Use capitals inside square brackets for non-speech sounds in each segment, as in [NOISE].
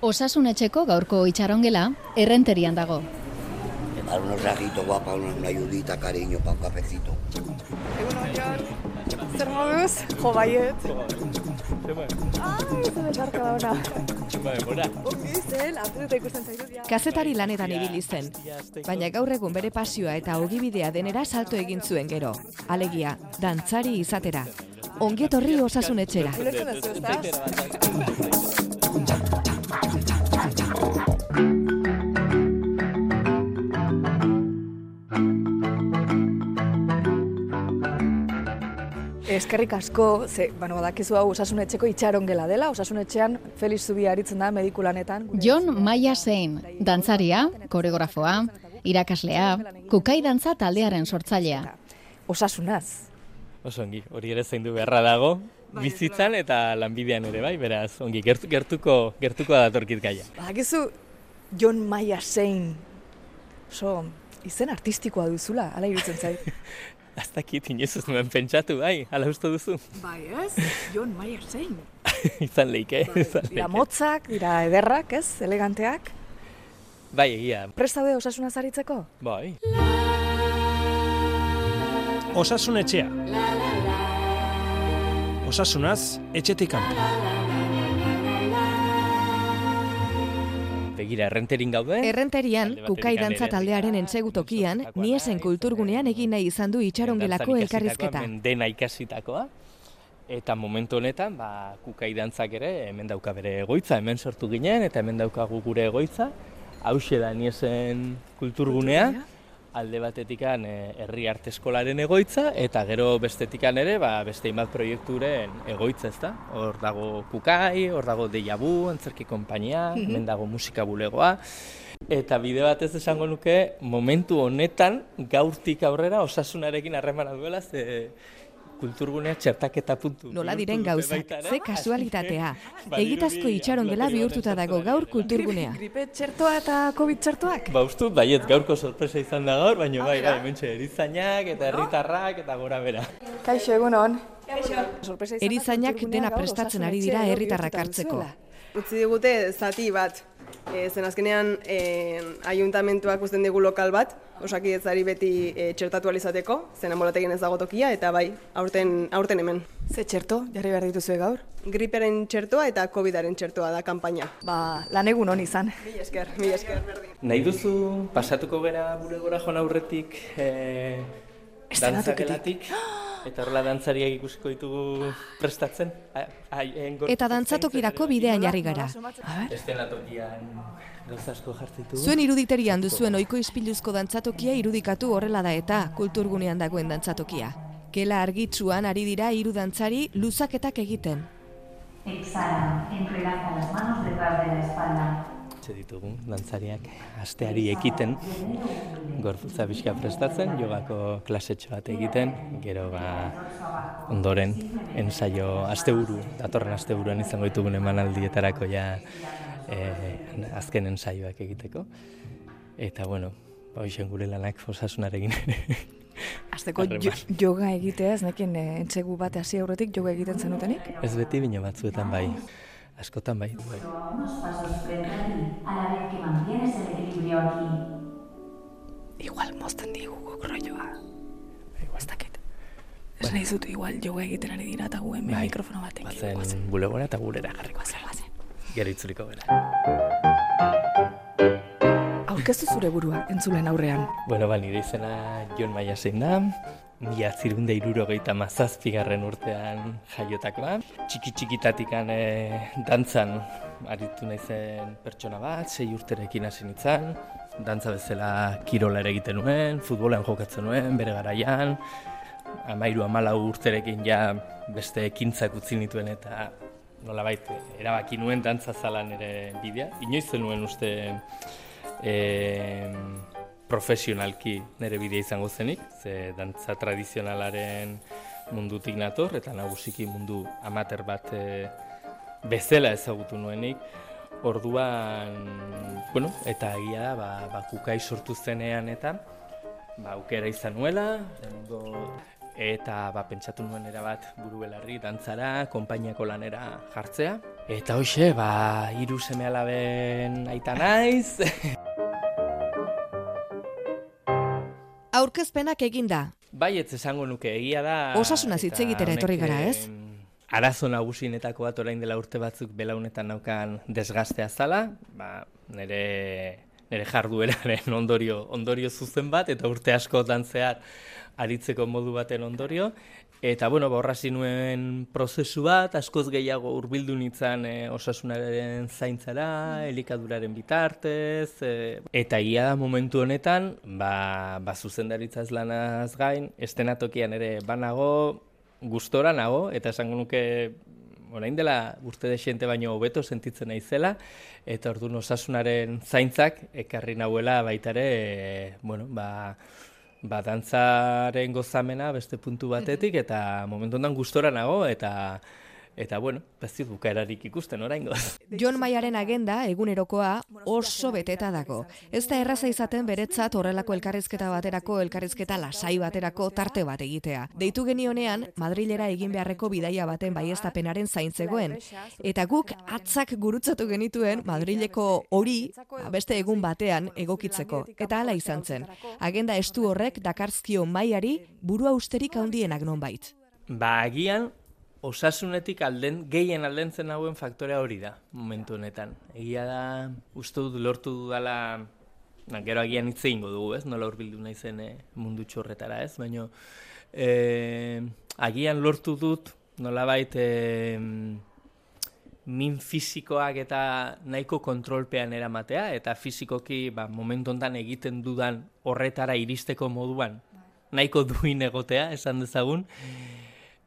Osasunetxeko gaurko itxarongela errenterian dago. Dar unos rajitos guapa, una, una ayudita, cariño, para un cafecito. Zer moduz? Jo, baiet. Ah. Kazetari lanetan ibili zen, baina gaur egun bere pasioa eta ogibidea denera salto egin zuen gero. Alegia, dantzari izatera. Ongietorri osasunetxera. Eskerrik asko, ze, bueno, badakizu hau osasunetxeko itxarongela dela, osasunetxean Felix Zubia aritzen da mediku lanetan. Gure Jon Maia Zein, dantzaria, koreografoa, irakaslea, kukai dantza taldearen sortzailea. Osasunaz. Oso ongi, hori ere zaindu beharra dago, bizitzan eta lanbidean ere bai, beraz, ongi, gertu, gertuko, gertuko datorkit gaia. Badakizu Jon Maia Zein, oso izen artistikoa duzula, ala irutzen zait. [LAUGHS] Aztakit, inoiz ez nuen pentsatu, bai, ala uste duzu. bai ez, Jon Maia Zein. izan leike, izan Dira leike. motzak, dira ederrak, ez, eleganteak. Bai, egia, Prestaude osasunaz aritzeko? bai. Osasunetxea. Osasunaz, etxetik kanpo. Begira, errenterin gaude. Errenterian, kukai dantza taldearen entsegutokian, niesen kulturgunean egin nahi izan du itxarongelako elkarrizketa. Dena ikasitakoa. Eta momentu honetan, ba, kukai dantzak ere, hemen dauka bere egoitza, hemen sortu ginen, eta hemen daukagu gure egoitza. Hauxe da niesen kulturgunea, alde batetikan eh, herri arte eskolaren egoitza, eta gero bestetikan ere, ba, beste hainbat proiekturen egoitza, ezta? Hor dago kukai, hor dago deiabu, antzerki konpainia, hemen dago musika bulegoa, Eta bide batez esango nuke, momentu honetan, gaurtik aurrera, osasunarekin harremana duela, ze kulturgunea txertaketa puntu. Nola diren gauzak, ze kasualitatea. [LAUGHS] Egitazko itxarongela amblatorio bihurtuta dago gaur kulturgunea. Gripe txertoa eta COVID txertoak? Ba, uste dut, baiet gaurko sorpresa izan da gaur, baina bai, bai, mentxe, erizainak eta herritarrak eta gora bera. Kaixo, egunon. Sorpresa izan da Erizainak dena prestatzen ari dira herritarrak hartzeko. Utzi digute zati bat. E, zen azkenean e, ayuntamentuak uzten digu lokal bat, osakidetzari beti e, txertatu alizateko, zen amolategin ez dago tokia, eta bai, aurten, aurten hemen. Ze txerto, jarri behar dituzue gaur? Griperen txertoa eta COVIDaren txertoa da kanpaina. Ba, lan egun hon izan. Mila esker, mila esker. Nahi duzu, pasatuko gera gure gora joan aurretik, e, dantzakelatik, [GASPS] eta horrela dantzariak ikusiko ditugu prestatzen? A- engor- Eta dantzatokirako bidean jarri gara. Eszenatokian gauza asko jartzen ditugu. Zuen iruditerian duzuen oiko ispiluzko dantzatokia irudikatu horrela da eta kulturgunean dagoen dantzatokia. Kela argitsuan ari dira hiru dantzari luzaketak egiten. Exhala, entrelaza las manos detrás de la espalda. Etxe ditugu, dantzariak asteari ekiten, gorputza pixka prestatzen, jogako klasetxo bat egiten, gero ba, ondoren ensaio asteburu, datorren asteburuan izango ditugun emanaldietarako ja eh, azken ensaioak egiteko. Eta bueno, ba, hoxen gure lanak osasunarekin ere. Azteko jo, Harreman. yoga egitea, ez nekin e, entzegu bat hasi aurretik yoga egiten zenutenik? Ez beti bino batzuetan bai, askotan bai. unos pasos frente a ti, a la vez que mantienes el equilibrio aquí. Igual mozten digu guk rolloa. Ez dakit. Ez nahi zut igual yoga egiten ari dira eta gu hemen Bai. mikrofono batekin. Bazen bulegora eta gurera jarriko Guazen, guazen. Gero itzuliko gara. Aurkeztu zure burua, entzulen aurrean. Bueno, ba, nire izena Jon Maia zein da, mila zirunde irurogeita mazazpigarren urtean jaiotakoa. Txiki txikitatikan e, dantzan aritu naizen pertsona bat, sei urterekin hasi nintzen, dantza bezala kirola ere egiten nuen, futbolean jokatzen nuen, bere garaian, amairu amalau urterekin ja beste ekintzak utzi nituen eta nolabait erabaki nuen dantza zalan ere bidea. Inoiz zenuen uste e, profesionalki nire bidea izango zenik, ze dantza tradizionalaren mundutik nator, eta nagusiki mundu amater bat e, bezala ezagutu nuenik. Orduan, bueno, eta egia da, ba, ba kukai sortu zenean eta ba, aukera izan nuela, lehenengo eta ba, pentsatu nuen erabat buru belarri dantzara, konpainiako lanera jartzea. Eta hoxe, ba, hiru seme alaben aita naiz. [LAUGHS] Aurkezpenak eginda. bai, ez esango nuke egia da. Osasunaz hitz egitera etorri gara, ez? Arazo nagusienetako bat orain dela urte batzuk belaunetan naukan desgastea zala, ba, nire, nire jardueraren ondorio, ondorio zuzen bat, eta urte askotan zehar aritzeko modu baten ondorio. Eta, bueno, ba, horrazi nuen prozesu bat, askoz gehiago hurbildu nintzen e, osasunaren zaintzara, elikaduraren bitartez, e, eta egia da momentu honetan, ba, ba zuzendaritzaz lanaz gain, estenatokian ere banago, gustora nago, eta esango nuke orain dela urte desente baino hobeto sentitzen naizela eta orduan osasunaren zaintzak ekarri nauela baita ere e, bueno, ba, ba dantzaren gozamena beste puntu batetik eta momentu honetan gustora nago eta eta bueno, ez dut bukaerarik ikusten oraingoz. [LAUGHS] Jon Maiaren agenda egunerokoa oso beteta dago. Ez da erraza izaten beretzat horrelako elkarrizketa baterako, elkarrizketa lasai baterako tarte bat egitea. Deitu genionean, Madrilera egin beharreko bidaia baten baiestapenaren zaintzegoen. Eta guk atzak gurutzatu genituen Madrileko hori ba, beste egun batean egokitzeko. Eta hala izan zen. Agenda estu horrek dakarzkio maiari burua usterik handienak nonbait. Ba, agian osasunetik alden, gehien aldentzen hauen faktorea hori da, momentu honetan. Egia da, uste dut lortu dudala, na, gero agian hitz egingo dugu, ez? Nola hurbildu naizen eh, mundu txorretara, ez? Baina, eh, agian lortu dut, nolabait, eh, min fisikoak eta nahiko kontrolpean eramatea, eta fisikoki ba, momentu honetan egiten dudan horretara iristeko moduan nahiko duin egotea, esan dezagun.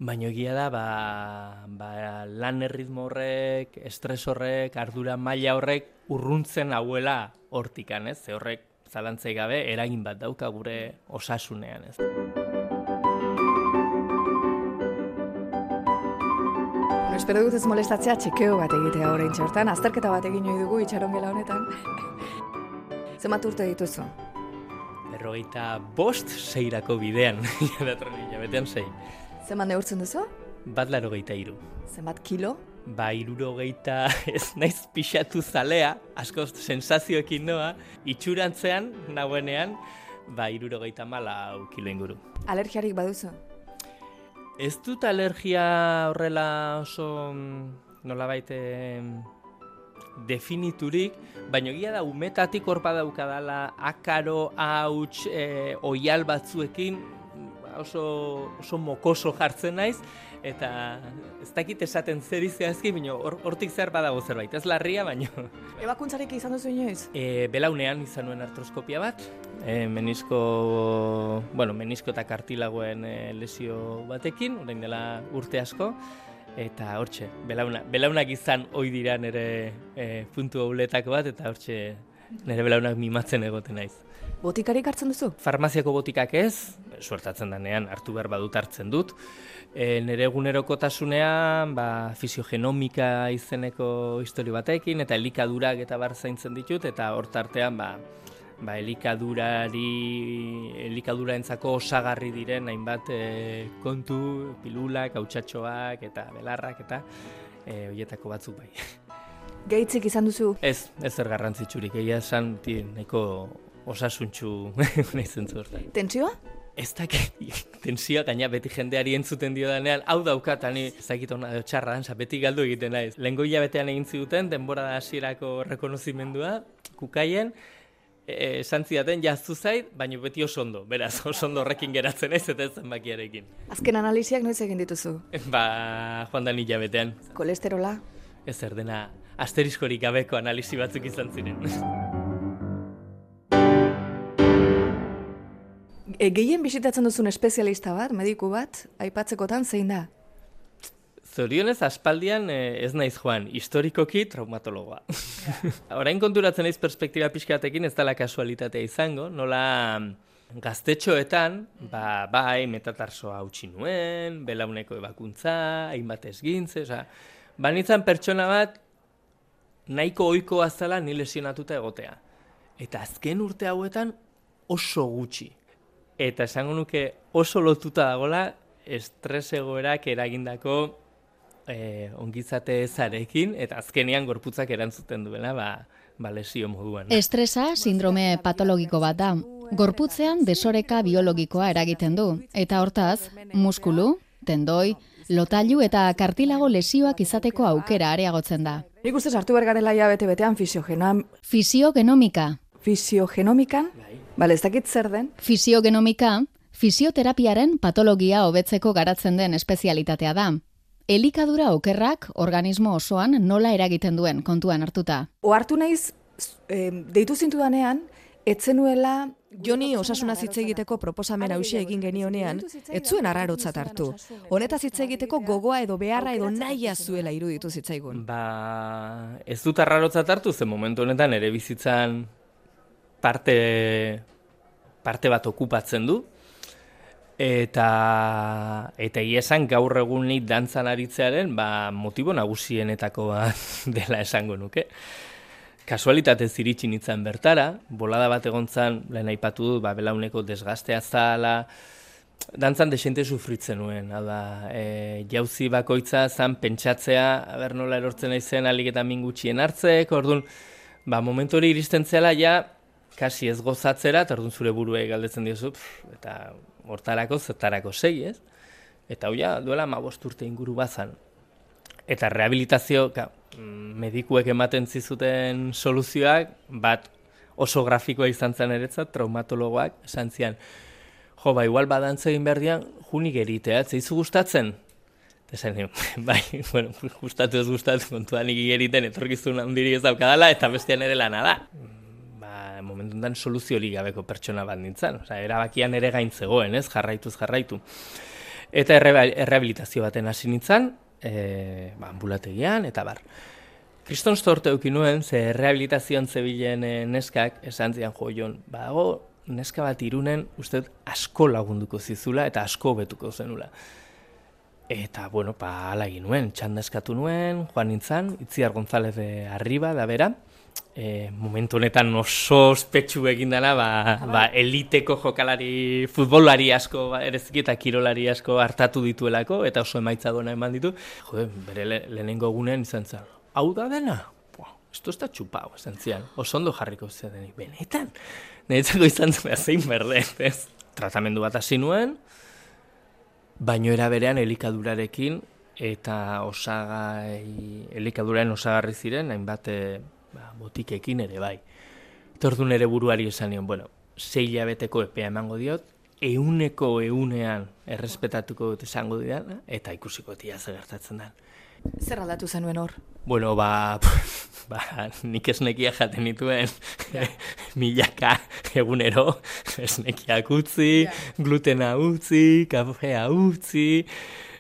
Baina egia da, ba, ba, lan erritmo horrek, estres horrek, ardura maila horrek urruntzen hauela hortikan, ez? Ze horrek zalantzei gabe eragin bat dauka gure osasunean, ez? Bueno, espero dut ez molestatzea txekeo bat egitea orain txortan, azterketa bat egin ohi dugu itxaron gela honetan. Zenbat urte dituzu? Berrogeita bost seirako bidean, [LAUGHS] datorren hilabetean sei. Zenbat neurtzen duzu? Bat laro geita iru. Zenbat kilo? Ba, irurogeita [LAUGHS] ez naiz pixatu zalea, asko sensazioekin noa, itxurantzean, nagoenean, ba, irurogeita mala kilo inguru. Alergiarik baduzu? Ez dut alergia horrela oso mm, nolabait definiturik, baina egia da umetatik hor badaukadala akaro, hauts, e, oial batzuekin ba, oso, oso mokoso jartzen naiz, eta ez dakit esaten zer izazki, baina hor- hortik zer badago zerbait, ez larria, baina Ebakuntzarik izan duzu inoiz? e, belaunean izan nuen artroskopia bat, e, menisko, bueno, menisko eta kartilagoen e, lesio batekin, orain dela urte asko, eta hortxe, belauna, belaunak izan ohi dira nire e, puntu hauletako bat, eta hortxe nire belaunak mimatzen egoten naiz. Botikarik hartzen duzu? Farmaziako botikak ez, suertatzen denean hartu behar badut hartzen dut. E, nire egunerokotasunean ba, fisiogenomika izeneko histori batekin eta elikadurak eta bar zaintzen ditut eta hor tartean ba, ba, elikadurari, elikaduraentzako osagarri diren hainbat e, kontu, pilulak, hautsatxoak eta belarrak eta e, horietako batzuk bai. Geitzik izan duzu? Ez, ez zer garrantzitsurik, egia esan nahiko osasuntxu [LAUGHS] naizen zu hortan. Tentsioa? Ez dakit, tensioa gaina beti jendeari entzuten dio danean, hau daukat, ani ez dakit hona edo txarra, dansa, beti galdu egiten naiz. Lehengo hilabetean egin ziduten, denbora da hasierako rekonozimendua, kukaien, e, esan zidaten jaztu zait, baina beti oso ondo, beraz, oso ondo horrekin geratzen ez eta ez zenbakiarekin. Azken analisiak noiz egin dituzu? Ba, joan da hilabetean, Kolesterola? ez zer dena, asteriskorik gabeko analisi batzuk izan ziren. E, gehien bisitatzen duzun espezialista bat, mediku bat, aipatzekotan zein da? Zorionez, aspaldian eh, ez naiz joan, historikoki traumatologoa. [LAUGHS] Orain konturatzen naiz perspektiba pixkatekin ez dela kasualitatea izango, nola gaztetxoetan, ba, bai, metatarsoa hautsi nuen, belauneko ebakuntza, hainbat esgintze, oza, banitzan pertsona bat nahiko ohikoa zela ni lesionatuta egotea. Eta azken urte hauetan oso gutxi. Eta esango nuke oso lotuta dagola estres egoerak eragindako e, ongizate ezarekin, eta azkenean gorputzak erantzuten duela, ba, ba lesio moduan. Estresa sindrome patologiko bat da. Gorputzean desoreka biologikoa eragiten du, eta hortaz, muskulu, tendoi, lotailu eta kartilago lesioak izateko aukera areagotzen da. Nik ustez hartu bergarela ja bete-betean fisiogenom... Fisiogenomika. Fisiogenomikan? Bale, ez dakit zer den? Fisiogenomika, fisioterapiaren patologia hobetzeko garatzen den espezialitatea da. Elikadura okerrak organismo osoan nola eragiten duen kontuan hartuta. Ohartu naiz, e, deitu zintu danean, etzenuela Joni osasuna hitz egiteko proposamen hause egin genionean, ez zuen arrarotzat hartu. Honetaz hitz egiteko gogoa edo beharra edo nahia zuela iruditu zitzaigun. Ba, ez dut arrarotzat hartu, zen momentu honetan ere bizitzan parte, parte bat okupatzen du. Eta eta iesan gaur egunik dantzan aritzearen ba, motibo nagusienetako [LAUGHS] dela esango nuke kasualitate ziritsi nintzen bertara, bolada bat egon zan, lehen aipatu dut, ba, belauneko desgaztea zala, dantzan desente sufritzen nuen, da, e, jauzi bakoitza zan pentsatzea, aber nola erortzen naizen alik eta mingutxien hartzek, orduan, ba, momentu hori iristen zela, ja, kasi ez gozatzera, eta orduan zure burue galdetzen diozu, eta hortarako, zetarako sei, ez? Eta hoia, duela ma urte inguru bazan. Eta rehabilitazio, Mm, medikuek ematen zizuten soluzioak, bat oso grafikoa izan zen eretzat, traumatologoak, esan zian, jo, ba, igual badantza egin behar dian, junik eritea, zeizu gustatzen? Eta zen, [LAUGHS] bai, bueno, gustatu ez gustatu, kontuan egiten etorkizun handiri ez daukadala, eta bestean ere lana da. Ba, momentu enten soluzio gabeko pertsona bat nintzen, Osa, erabakian ere gaintzegoen, ez, jarraituz jarraitu. Eta errehabilitazio baten hasi nintzen, e, ba, ambulategian, eta bar. Kriston storte eukin nuen, ze rehabilitazioan zebilen e, neskak, esan zian jo, jon, ba, neska bat irunen, uste asko lagunduko zizula, eta asko betuko zenula. Eta, bueno, pa, ala egin nuen, txanda eskatu nuen, joan nintzen, Itziar González de Arriba, da bera, e, momentu honetan oso ospetsu egin dela, ba, ba, eliteko jokalari futbolari asko, ba, erezki eta kirolari asko hartatu dituelako, eta oso emaitza duena eman ditu. Jo, bere le, lehenengo gunean izan zen, hau da dena? esto está chupau, esentzial. Oso ondo jarriko ze denik. Benetan? Neretzako izan zen, zein berde, ez? Tratamendu bat hasi nuen, baino era berean elikadurarekin, eta osagai, elikaduraren osagarri ziren, hainbat eh, ba, botikekin ere bai. Tordun ere buruari esan nion, bueno, zei beteko epea emango diot, euneko eunean errespetatuko dut esango didan, eta ikusiko tia gertatzen da. Zer aldatu zenuen hor? Bueno, ba, [LAUGHS] ba nik esnekia jaten dituen [LAUGHS] milaka egunero, esnekiak utzi, glutena utzi, kafea utzi,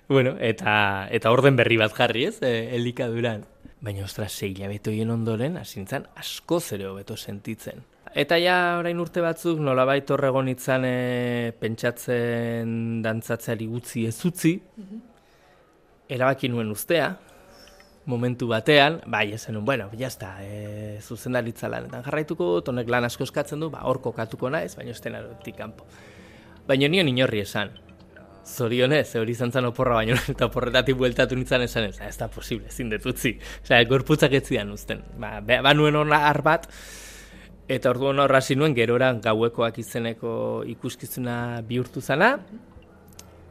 bueno, eta, eta orden berri bat jarri ez, e, elikaduran. Baina, ostra, sei labetoien ondoren, asintzan, asko zere hobeto sentitzen. Eta ja, orain urte batzuk, nolabait horregon itzan e, pentsatzen dantzatzeari gutzi ez utzi, mm erabaki nuen ustea, momentu batean, bai, esan bueno, jazta, e, zuzendaritza lanetan jarraituko, tonek lan asko eskatzen du, ba, hor kokatuko naiz, baina ez dena kanpo. Baina nion inorri esan, zorionez, hori izan zen oporra baino, [LAUGHS] eta oporretatik bueltatu nintzen esan ez, ez da posible, ezin detutzi. Osa, gorputzak ez uzten. Ba, ba nuen hona bat, eta ordu hona horra nuen, gerora gauekoak izeneko ikuskizuna bihurtu zana,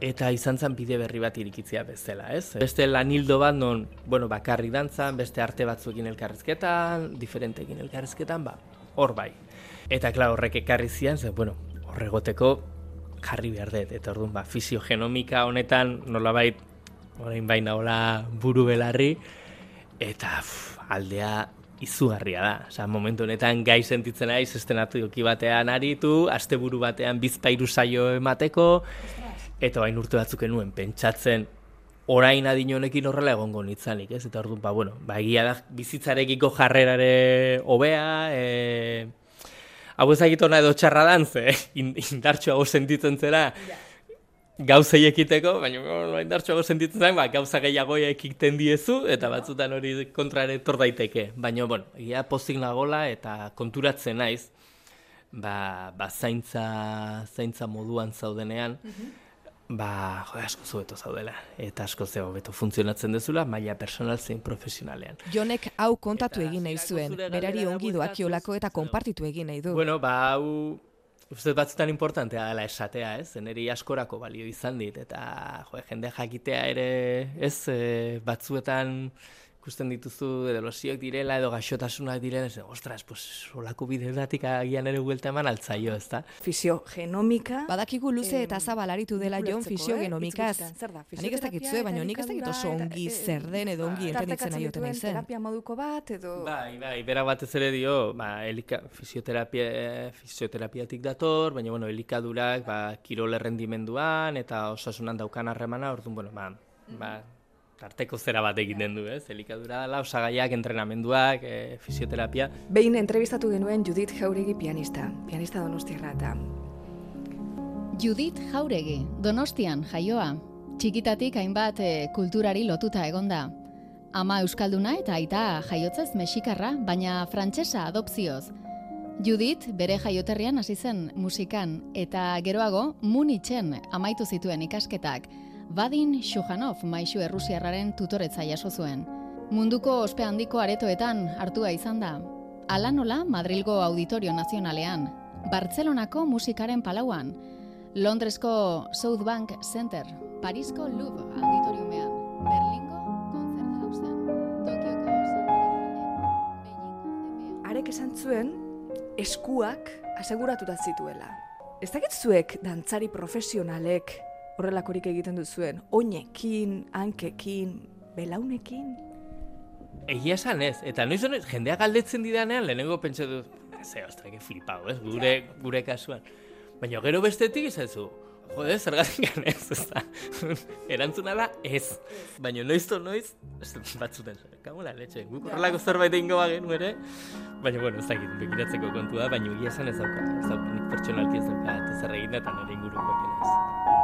eta izan zen bide berri bat irikitzia bezala, ez? Beste lanildo bat non, bueno, bakarri dantzan, beste arte batzuekin elkarrezketan, diferentekin elkarrezketan, ba, hor bai. Eta, klar, horrek ekarri zian, ze, bueno, horregoteko jarri behar dut, eta orduan, ba, fisiogenomika honetan, nolabait, orain baina hola buru belarri, eta aldea izugarria da. Osa, momentu honetan gai sentitzen naiz estenatu joki batean aritu, asteburu batean bizpairu saio emateko, eta bain urte batzuk enuen pentsatzen orain adinonekin horrela egongo nitzanik, ez? Eta orduan, ba, bueno, ba, egia da bizitzarekiko jarrerare hobea, e, hau ezagitona edo txarra dan, ze indartxo sentitzen zera gauzei ekiteko, baina no, indartxo sentitzen zen, ba, gauza gehiago ekiten diezu, eta batzutan hori kontrare tor daiteke. Baina, bueno, ia pozik nagola eta konturatzen naiz, ba, ba zaintza, zaintza moduan zaudenean, mhm. Ba, jo, asko zueto zaudela, eta asko zeo beto funtzionatzen dezula, maila personal zein profesionalean. Jonek hau kontatu egin nahi zuen, berari ongi doakiolako eta konpartitu egin nahi du. Bueno, ba, hau, uste batzutan importantea dela esatea, ez? Zeneri askorako balio izan dit, eta jo, jende jakitea ere, ez, e, batzuetan ikusten dituzu edo losiok direla edo gaixotasunak direla, ez, ostras, pues, olako bideatik agian ere guelta eman altzaio, ez da? Fisiogenomika. Badakigu luze eta zabalaritu dela Jon eh? fisiogenomikaz. Guztietan, zer da? Nik ez dakit zue, baina nik ez dakit oso ongi eh, zer den edo ongi entenditzen Tartekatzen nahi dituen zen. terapia moduko bat, edo... Bai, bai, berak batez ere dio, ba, elika, fisioterapia, fisioterapiatik dator, baina, bueno, elikadurak, ba, kirol errendimenduan, eta osasunan daukan harremana, orduan, bueno, ba, ba, tarteko zera bat egiten du, ez? Elikadura dela, osagaiak, entrenamenduak, e, fisioterapia. Behin entrevistatu genuen Judith Jauregi pianista, pianista donostiarra eta Judith Jauregi, Donostian jaioa. Txikitatik hainbat eh, kulturari lotuta egonda. Ama euskalduna eta aita jaiotzez mexikarra, baina frantsesa adopzioz. Judith bere jaioterrian hasi zen musikan eta geroago Munitzen amaitu zituen ikasketak. Vadin Shujanov maisu errusiarraren tutoretza jaso zuen. Munduko ospe handiko aretoetan hartua izan da. Ala Madrilgo Auditorio Nazionalean, Bartzelonako musikaren palauan, Londresko South Bank Center, Parisko Louvre Auditoriumean, Berlingo Konzerthausen, Tokioko Santarifane, Beijingko arek esan zuen eskuak aseguratuta zituela. Ez dakit zuek dantzari profesionalek horrelakorik egiten duzuen, oinekin, hankekin, belaunekin? Egia esan ez, eta noiz honek, jendeak galdetzen didanean, lehenengo pentsa du, ze, ostra, que flipau, ez, gure, gure kasuan. Baina gero bestetik izan jode, zergatik ez, ez da, [LAUGHS] erantzuna da ez. Baina noiz noiz, ez, batzuten, kamola letxe, guk horrelako zerbait egingo bagenu ere, baina, bueno, ez dakit, begiratzeko kontua, baina egia esan ez dauka, ez dauka, nik pertsonalki ez dauka, eta zer egin eta nire ingurukoak ere ez.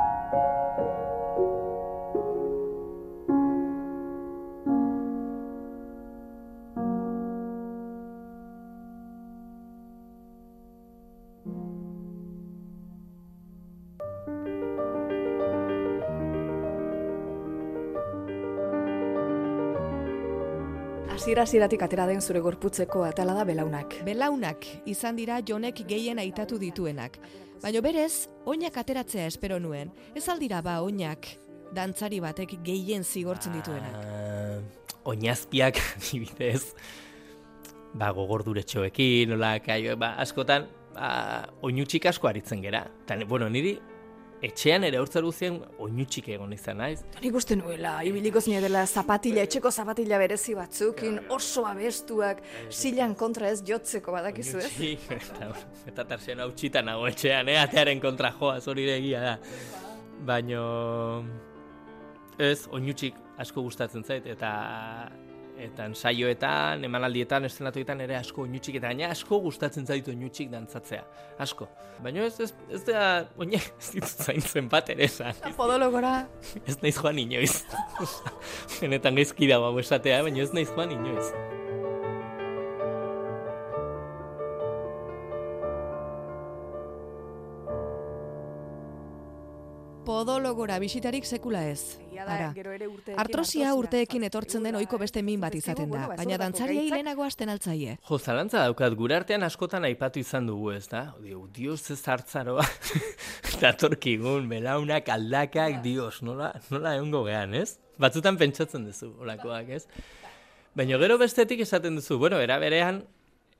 Hasiera hasieratik atera den zure gorputzeko atala da belaunak. Belaunak izan dira jonek gehien aitatu dituenak. Baina berez, oinak ateratzea espero nuen. Ez aldira ba oinak dantzari batek gehien zigortzen dituenak. Ah, oinazpiak [LAUGHS] adibidez, ba, gogorduretxoekin, nola, kai, ba, askotan, ba, oinutxik asko aritzen gera. Eta, bueno, niri, etxean ere urtzer guzien oinutxik egon izan naiz. Nik uste nuela, ibiliko zine dela zapatila, etxeko zapatila berezi batzukin, oso abestuak, silan kontra ez jotzeko badakizu ez? [LAUGHS] Eta, eta tarsian hau txitan nago etxean, eh, atearen kontra joa, hori ere egia da. Baino, ez, oinutxik asko gustatzen zait, eta eta saioetan, emanaldietan, estenatoetan ere asko oinutxik, eta gaina asko gustatzen zait oinutxik dantzatzea, asko. Baina ez, ez, ez da, oinak ez ditut zaintzen bat ere esan. Podologora, Ez naiz joan inoiz. Benetan gaizki dago esatea, baina ez naiz joan inoiz. Podologora bisitarik sekula ez. Da, Ara. gero ere urteekin Artrosia urteekin etortzen den ohiko beste min bat izaten da, ba, baina dantzariei lehenago hasten altzaie. Jo, zalantza daukat, gure artean askotan aipatu izan dugu, ez da? Dio, dios ez hartzaroa, [LAUGHS] datorkigun, belaunak, aldakak, dios, nola, nola egongo gehan, ez? Batzutan pentsatzen duzu, olakoak, ez? Baina gero bestetik esaten duzu, bueno, era berean,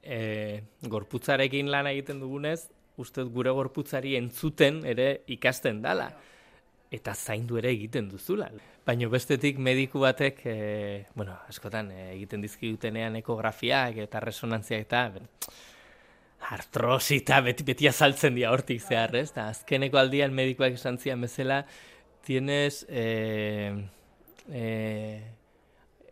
e, gorputzarekin lan egiten dugunez, uste gure gorputzari entzuten ere ikasten dala. Eta zaindu ere egiten duzula. Baina bestetik mediku batek, e, bueno, askotan e, egiten dizkigutenean ekografiak eta resonantziak eta ben, artrosi eta beti, beti azaltzen dira hortik zehar, ez? Ta azkeneko aldian medikuak esan zian bezala, tienes eh, eh,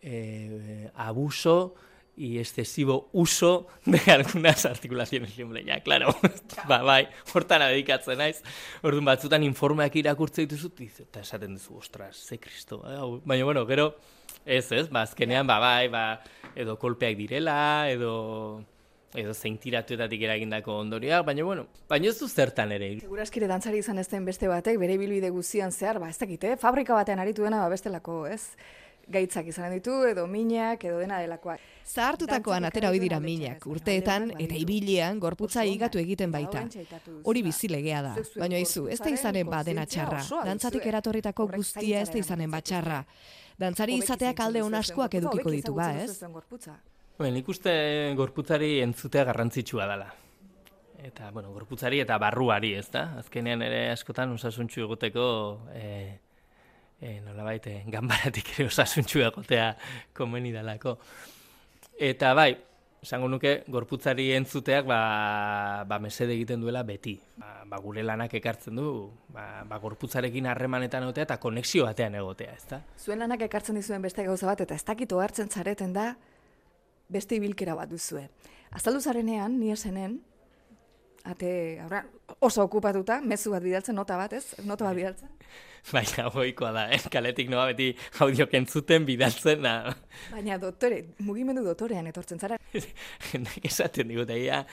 eh, abuso y excesivo uso de [LAUGHS] algunas articulaciones. Hombre, ya, claro, [LAUGHS] ba, bai, hortan dedikatzen naiz. Orduan batzutan informeak irakurtze dituzu, eta esaten duzu, ostras, ze kristo. eh, hau." Baina, bueno, gero, ez, ez, ba, azkenean, ba, bai, ba, edo kolpeak direla, edo, edo zeintiratuetatik eragindako ondorioak, baina bueno, baina ez du zertan ere. Seguraskire dantzari izan ez den beste batek, bere bilbide guzian zehar, ba, ez dakit, eh? fabrika batean aritu dena, ba, bestelako, ez? Gaitzak izan ditu, edo minak, edo dena delakoak. Zahartutakoan atera hoi dira minak, urteetan eta ibilian gorputza igatu egiten baita. Hori bizilegea da, baina izu, ez da izanen ba dena txarra. Dantzatik eratorritako guztia ez da izanen bat txarra. Dantzari izateak alde hon askoak edukiko ditu ba, ez? Ben, nik uste gorputzari entzutea garrantzitsua dela. Eta, bueno, gorputzari eta barruari, ez da? Azkenean ere askotan osasuntxu egoteko, e, e, nola baite, ganbaratik ere osasuntxu egotea komeni dalako. Eta bai, esango nuke gorputzari entzuteak ba, ba mesede egiten duela beti. Ba, ba gure lanak ekartzen du, ba, ba gorputzarekin harremanetan egotea eta konexio batean egotea, ezta? Zuen lanak ekartzen dizuen beste gauza bat eta ez dakito hartzen zareten da beste ibilkera bat duzue. Azaldu zarenean, ni esenen, ate, aurra, oso okupatuta, mezu bat bidaltzen, nota bat, ez? Nota bat bidaltzen. [LAUGHS] Baina goikoa da, eh? kaletik noa beti audio kentzuten bidaltzen. Na. Baina doktore, mugimendu doktorean etortzen zara. Nek [LAUGHS] esaten digut, egia,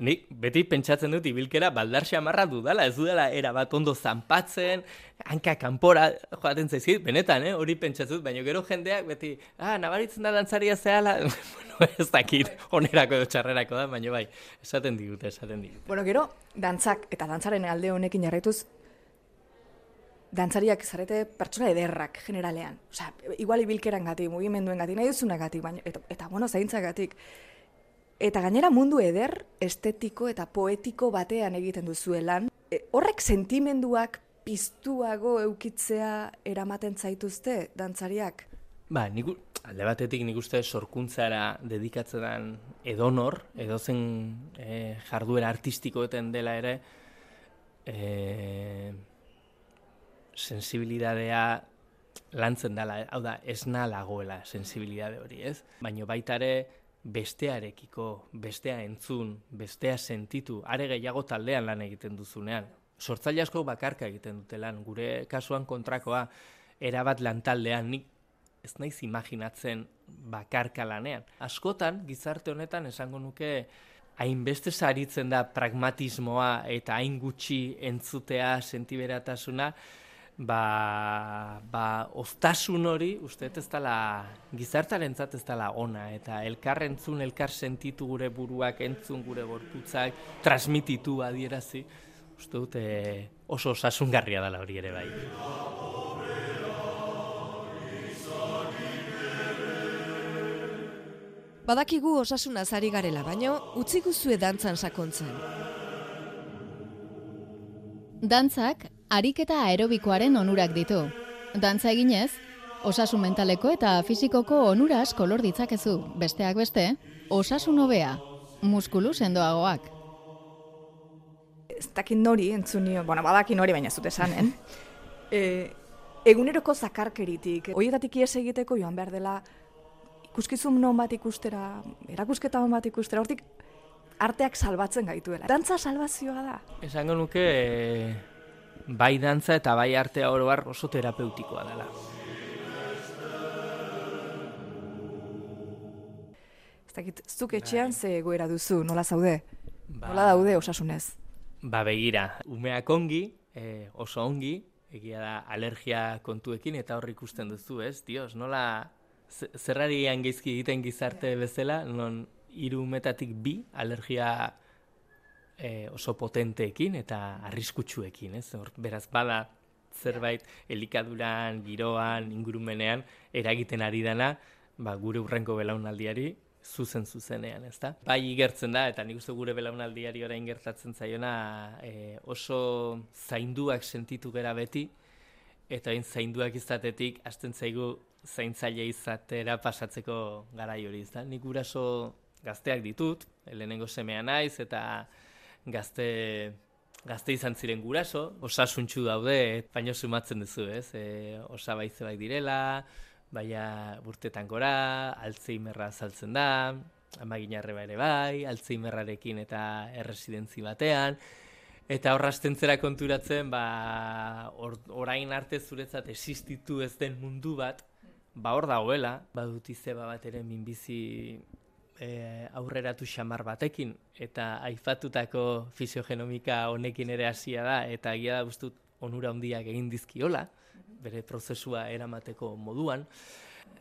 nik beti pentsatzen dut ibilkera baldar xamarra dudala, ez dudala era bat ondo zanpatzen, hanka kanpora joaten zaizkit, benetan, eh? hori pentsatzen baina gero jendeak beti, ah, nabaritzen da dantzaria zehala, [LAUGHS] bueno, ez dakit, onerako edo txarrerako da, baina bai, esaten digut, esaten digut. Bueno, gero, dantzak eta dantzaren alde honekin jarraituz, dantzariak zarete pertsona ederrak generalean. Osea, igual ibilkeran gati, mugimenduen gati, nahi duzunak gati, baina, eta, eta bueno, zaintzak gatik. Eta gainera mundu eder, estetiko eta poetiko batean egiten duzuelan. E, horrek sentimenduak piztuago eukitzea eramaten zaituzte dantzariak? Ba, nik, alde batetik nik uste sorkuntzara dedikatzen edonor, edozen e, jarduera artistikoeten dela ere, e, sensibilidadea lantzen dela, hau da, ez lagoela sensibilidade hori, ez? Baina baita ere bestearekiko, bestea entzun, bestea sentitu, are gehiago taldean lan egiten duzunean. Sortzaile asko bakarka egiten dute lan, gure kasuan kontrakoa, erabat lan taldean, nik ez naiz imaginatzen bakarka lanean. Askotan, gizarte honetan, esango nuke, hainbeste saritzen da pragmatismoa eta hain gutxi entzutea sentiberatasuna, ba, ba oztasun hori, uste ez dela, gizartaren ez dela ona, eta elkar entzun, elkar sentitu gure buruak, entzun gure gorputzak, transmititu adierazi, uste dute oso osasungarria dela hori ere bai. Badakigu osasuna zari garela, baino utzi guzue dantzan sakontzen. Dantzak ariketa aerobikoaren onurak ditu. Dantza eginez, osasun mentaleko eta fisikoko onura asko lor ditzakezu, besteak beste, osasun hobea, muskulu sendoagoak. Ez dakit nori entzunio, bueno, badakin nori baina zute esanen. e, [LAUGHS] eguneroko zakarkeritik, horietatik ies egiteko joan behar dela ikuskizun non bat ikustera, erakusketa non bat ikustera, hortik arteak salbatzen gaituela. Dantza salvazioa da. Esango nuke bai dantza eta bai artea oro har oso terapeutikoa dela. Ez dakit, zuk etxean bai. ze egoera duzu, nola zaude? Ba, nola daude osasunez? Ba begira, umeak ongi, e, oso ongi, egia da alergia kontuekin eta hor ikusten duzu, ez? Dios, nola zerrari geizki egiten gizarte bezala, non hiru umetatik bi alergia e, oso potenteekin eta arriskutsuekin, ez? Hor, beraz bada zerbait elikaduran, giroan, ingurumenean eragiten ari dana, ba, gure urrenko belaunaldiari zuzen zuzenean, ez da? Bai igertzen da, eta nik uste gure belaunaldiari orain gertatzen zaiona e, oso zainduak sentitu gera beti, eta hain zainduak izatetik hasten zaigu zaintzaile izatera pasatzeko garai hori, ez da? Nik guraso gazteak ditut, lehenengo semea naiz, eta gazte gazte izan ziren guraso, osasuntxu daude, baino sumatzen duzu, ez? E, osa bai direla, baina burtetan gora, altzeimerra saltzen da, amaginarre ere bai, altzeimerrarekin eta erresidentzi batean, eta horrasten zera konturatzen, ba, or, orain arte zuretzat existitu ez den mundu bat, ba hor dagoela, badut izeba bat ere minbizi e, aurreratu xamar batekin, eta aipatutako fisiogenomika honekin ere hasia da, eta egia da guztut onura handiak egin dizkiola, bere prozesua eramateko moduan,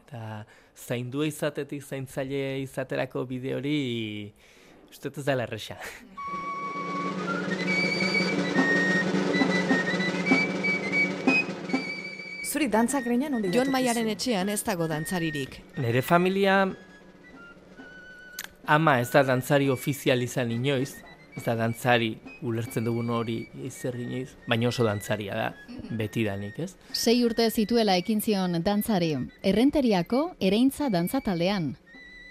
eta zaindua izatetik zaintzaile izaterako bide hori uste ez dela erresa. Zuri dantzak greinan ondi Jon Maiaren etxean ez dago dantzaririk. Nere familia ama ez da dantzari ofizial izan inoiz, ez da dantzari ulertzen dugun hori izer inoiz, baina oso dantzaria da, beti danik, ez? Sei urte zituela ekin zion dantzari, errenteriako ereintza dantza taldean.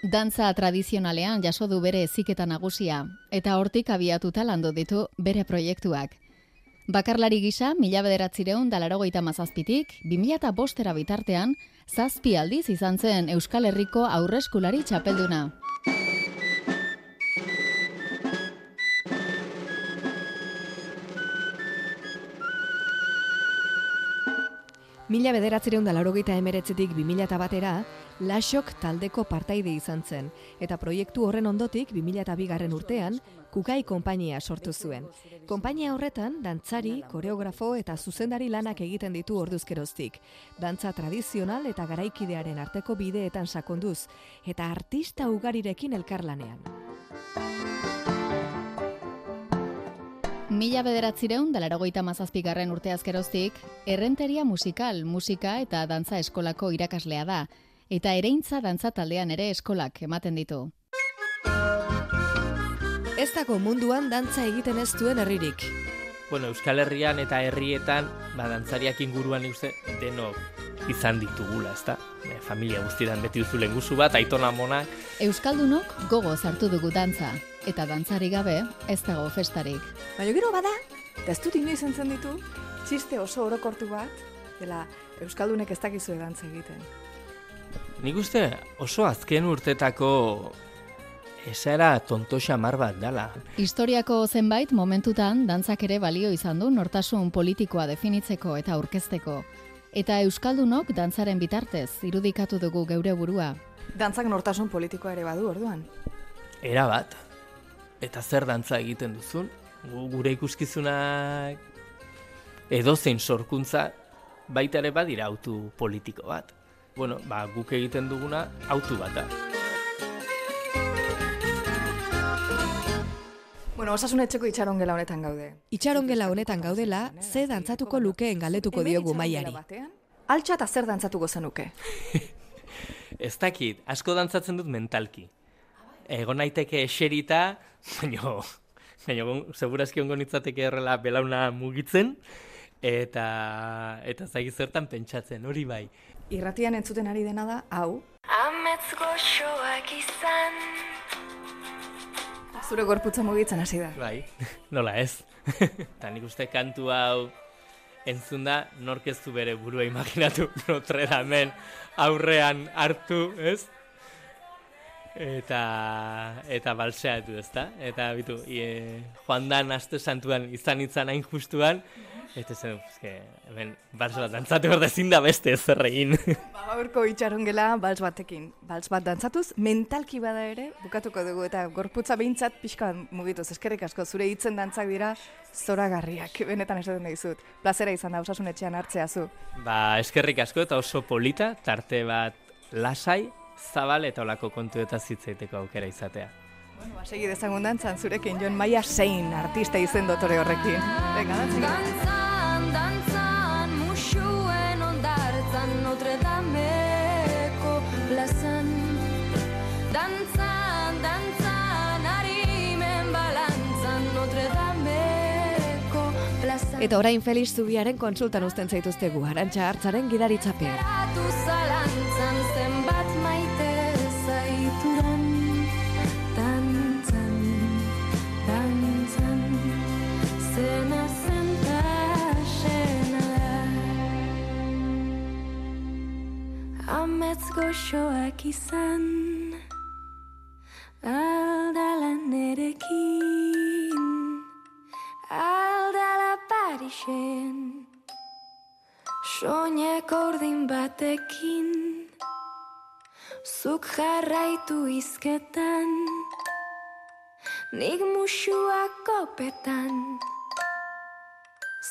Dantza tradizionalean jaso du bere eziketa nagusia, eta hortik abiatuta landu ditu bere proiektuak. Bakarlari gisa, mila bederatzireun dalarogeita mazazpitik, 2000 bostera bitartean, zazpi aldiz izan zen Euskal Herriko aurreskulari txapelduna. Mila bederatzireun dalarogeita emeretzetik 2000 batera, Lasok taldeko partaide izan zen, eta proiektu horren ondotik 2002 garren urtean, Kukai konpainia sortu zuen. Konpainia horretan, dantzari, koreografo eta zuzendari lanak egiten ditu orduzkeroztik. Dantza tradizional eta garaikidearen arteko bideetan sakonduz, eta artista ugarirekin elkarlanean. Mila bederatzireun, dalarogeita mazazpigarren urte azkeroztik, errenteria musikal, musika eta dantza eskolako irakaslea da, eta ereintza dantza taldean ere eskolak ematen ditu. Ez dago munduan dantza egiten ez duen herririk. Bueno, Euskal Herrian eta herrietan, ba, dantzariak inguruan uste denok izan ditugula, ezta? E, familia guztietan beti duzu lenguzu bat, aitona monak. Euskaldunok gogo hartu dugu dantza, eta dantzari gabe ez dago festarik. Baina gero bada, eta ez dut inoiz entzen ditu, txiste oso orokortu bat, dela Euskaldunek ez dakizue dantza egiten. Nik uste oso azken urtetako esera tonto xamar bat dala. Historiako zenbait momentutan dantzak ere balio izan du nortasun politikoa definitzeko eta aurkezteko. Eta Euskaldunok dantzaren bitartez irudikatu dugu geure burua. Dantzak nortasun politikoa ere badu orduan. Era bat. Eta zer dantza egiten duzun? Gu- Gure ikuskizunak edozein sorkuntza baita ere badira autu politiko bat. Bueno, ba, guk egiten duguna autu bat da. Bueno, osasun etxeko itxaron gela honetan gaude. Itxaron gela honetan gaudela, ze dantzatuko lukeen galdetuko diogu maiari. Altxa eta zer dantzatuko zenuke? [LAUGHS] Ez dakit, asko dantzatzen dut mentalki. Egon naiteke eserita, baina, baina segurazki ongo nitzateke horrela belauna mugitzen, eta, eta zagi zertan pentsatzen, hori bai. Irratian entzuten ari dena da, hau, Amets goxoak izan zure gorputza mugitzen hasi da. Bai, [LAUGHS] nola ez. [LAUGHS] Eta nik uste kantu hau entzun da, nork ez du bere burua imaginatu [LAUGHS] Notre Damen aurrean hartu, ez? Eta, eta balseatu, ez da? Eta bitu, e, joan dan aste santuan izan itzan hain justuan, eta zen, eske, hemen, bals bat dantzatu behar da ezin da beste ez egin. Ba, Gaurko itxaron gela bals batekin. Bals bat dantzatuz, mentalki bada ere, bukatuko dugu, eta gorputza behintzat pixka mugituz. Eskerrik asko, zure hitzen dantzak dira zoragarriak, benetan esaten dizut. Plazera izan da, osasun etxean hartzea zu. Ba, eskerrik asko eta oso polita, tarte bat lasai, zabal eta olako kontu eta zitzaiteko aukera izatea. Bueno, ba, segi dezagun dantzan zurekin, Jon Maia zein artista izen dotore horrekin. Venga, dantziko. Dantzan, dantzan, musuen ondartzan Notre Dameko plazan Dantzan, dantzan, harimen balantzan Notre Dameko plazan Eta orain Felix Zubiaren konsultan uzten zaituztegu, arantxa hartzaren gidaritzapean. Geratu Amets goxoak izan Aldala nerekin Aldala Parixen Soinek ordin batekin. Zuk jarraitu izketan Nik musuak kopetan.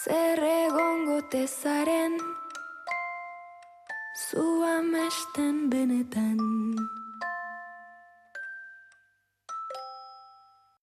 Zer egongo tezaren Zu amesten benetan